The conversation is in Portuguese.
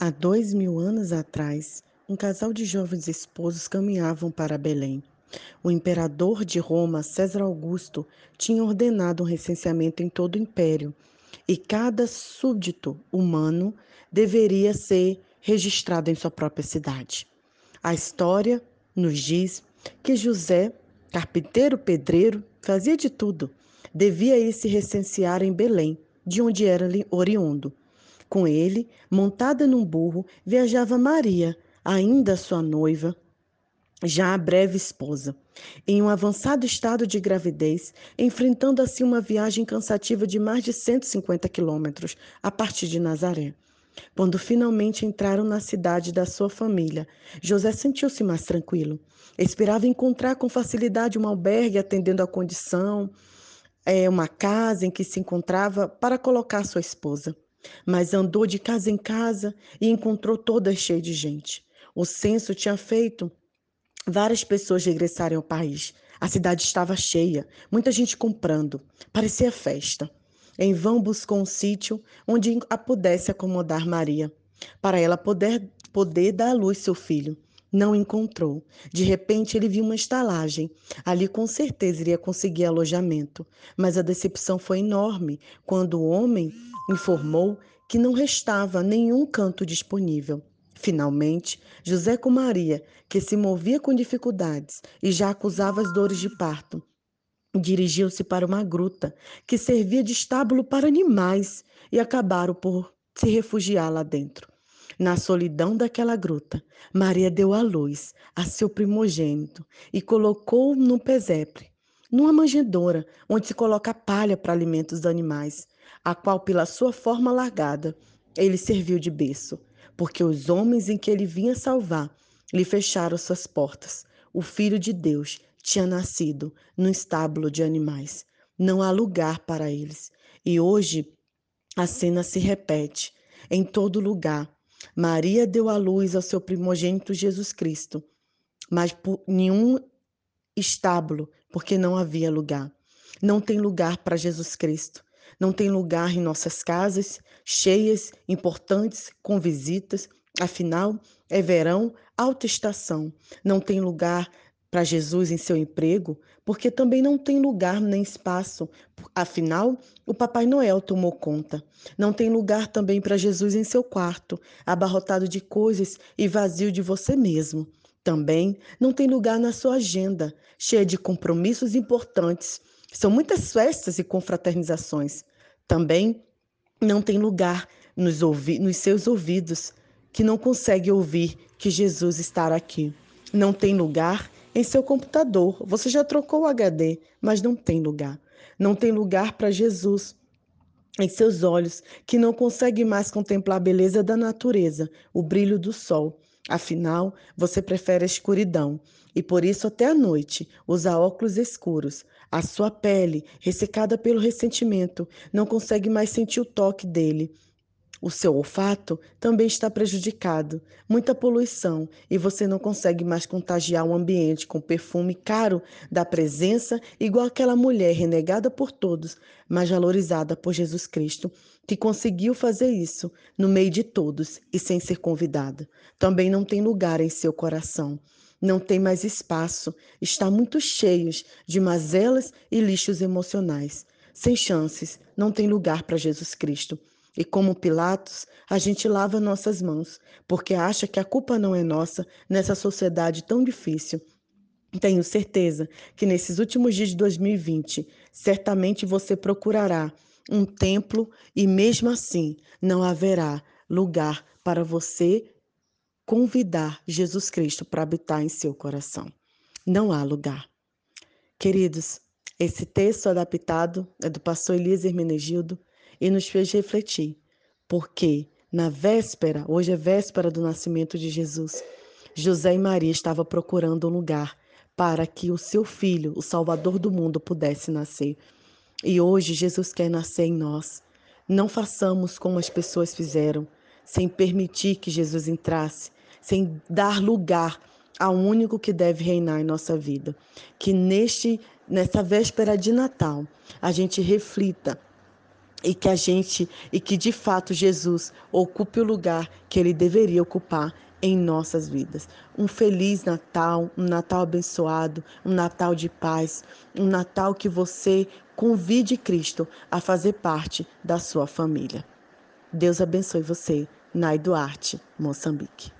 Há dois mil anos atrás, um casal de jovens esposos caminhavam para Belém. O imperador de Roma, César Augusto, tinha ordenado um recenseamento em todo o império e cada súbdito humano deveria ser registrado em sua própria cidade. A história nos diz que José, carpinteiro pedreiro, fazia de tudo, devia ir se recensear em Belém, de onde era oriundo. Com ele, montada num burro, viajava Maria, ainda sua noiva, já a breve esposa, em um avançado estado de gravidez, enfrentando assim uma viagem cansativa de mais de 150 quilômetros a partir de Nazaré. Quando finalmente entraram na cidade da sua família, José sentiu-se mais tranquilo. Esperava encontrar com facilidade um albergue atendendo à condição, é, uma casa em que se encontrava para colocar sua esposa mas andou de casa em casa e encontrou toda cheia de gente. O censo tinha feito várias pessoas regressarem ao país. A cidade estava cheia, muita gente comprando. Parecia festa. Em vão buscou um sítio onde a pudesse acomodar Maria, para ela poder, poder dar à luz seu filho. Não encontrou. De repente, ele viu uma estalagem. Ali, com certeza, iria conseguir alojamento. Mas a decepção foi enorme quando o homem informou que não restava nenhum canto disponível. Finalmente, José com Maria, que se movia com dificuldades e já acusava as dores de parto, dirigiu-se para uma gruta que servia de estábulo para animais e acabaram por se refugiar lá dentro. Na solidão daquela gruta, Maria deu à luz a seu primogênito e colocou-o no pesebre, numa manjedoura onde se coloca palha para alimentos dos animais, a qual, pela sua forma largada, ele serviu de berço, porque os homens em que ele vinha salvar lhe fecharam suas portas. O Filho de Deus tinha nascido no estábulo de animais. Não há lugar para eles. E hoje a cena se repete em todo lugar Maria deu à luz ao seu primogênito Jesus Cristo, mas por nenhum estábulo, porque não havia lugar. Não tem lugar para Jesus Cristo. Não tem lugar em nossas casas, cheias, importantes, com visitas. Afinal, é verão, alta estação. Não tem lugar para Jesus em seu emprego, porque também não tem lugar nem espaço. Afinal, o Papai Noel tomou conta. Não tem lugar também para Jesus em seu quarto, abarrotado de coisas e vazio de você mesmo. Também não tem lugar na sua agenda, cheia de compromissos importantes. São muitas festas e confraternizações. Também não tem lugar nos, ouvi nos seus ouvidos, que não consegue ouvir que Jesus está aqui. Não tem lugar em seu computador. Você já trocou o HD, mas não tem lugar. Não tem lugar para Jesus em seus olhos, que não consegue mais contemplar a beleza da natureza, o brilho do sol. Afinal, você prefere a escuridão e por isso até à noite usa óculos escuros. A sua pele, ressecada pelo ressentimento, não consegue mais sentir o toque dele. O seu olfato também está prejudicado, muita poluição, e você não consegue mais contagiar o ambiente com perfume caro da presença, igual aquela mulher renegada por todos, mas valorizada por Jesus Cristo, que conseguiu fazer isso no meio de todos e sem ser convidada. Também não tem lugar em seu coração. Não tem mais espaço, está muito cheio de mazelas e lixos emocionais. Sem chances, não tem lugar para Jesus Cristo. E como Pilatos, a gente lava nossas mãos, porque acha que a culpa não é nossa nessa sociedade tão difícil. Tenho certeza que nesses últimos dias de 2020, certamente você procurará um templo e mesmo assim não haverá lugar para você convidar Jesus Cristo para habitar em seu coração. Não há lugar. Queridos, esse texto adaptado é do pastor Elias Hermenegildo e nos fez refletir, porque na véspera, hoje é véspera do nascimento de Jesus, José e Maria estavam procurando um lugar para que o seu filho, o Salvador do mundo, pudesse nascer. E hoje Jesus quer nascer em nós. Não façamos como as pessoas fizeram, sem permitir que Jesus entrasse, sem dar lugar ao único que deve reinar em nossa vida. Que neste nessa véspera de Natal a gente reflita e que a gente e que de fato Jesus ocupe o lugar que ele deveria ocupar em nossas vidas. Um feliz Natal, um Natal abençoado, um Natal de paz, um Natal que você convide Cristo a fazer parte da sua família. Deus abençoe você, Nai Duarte, Moçambique.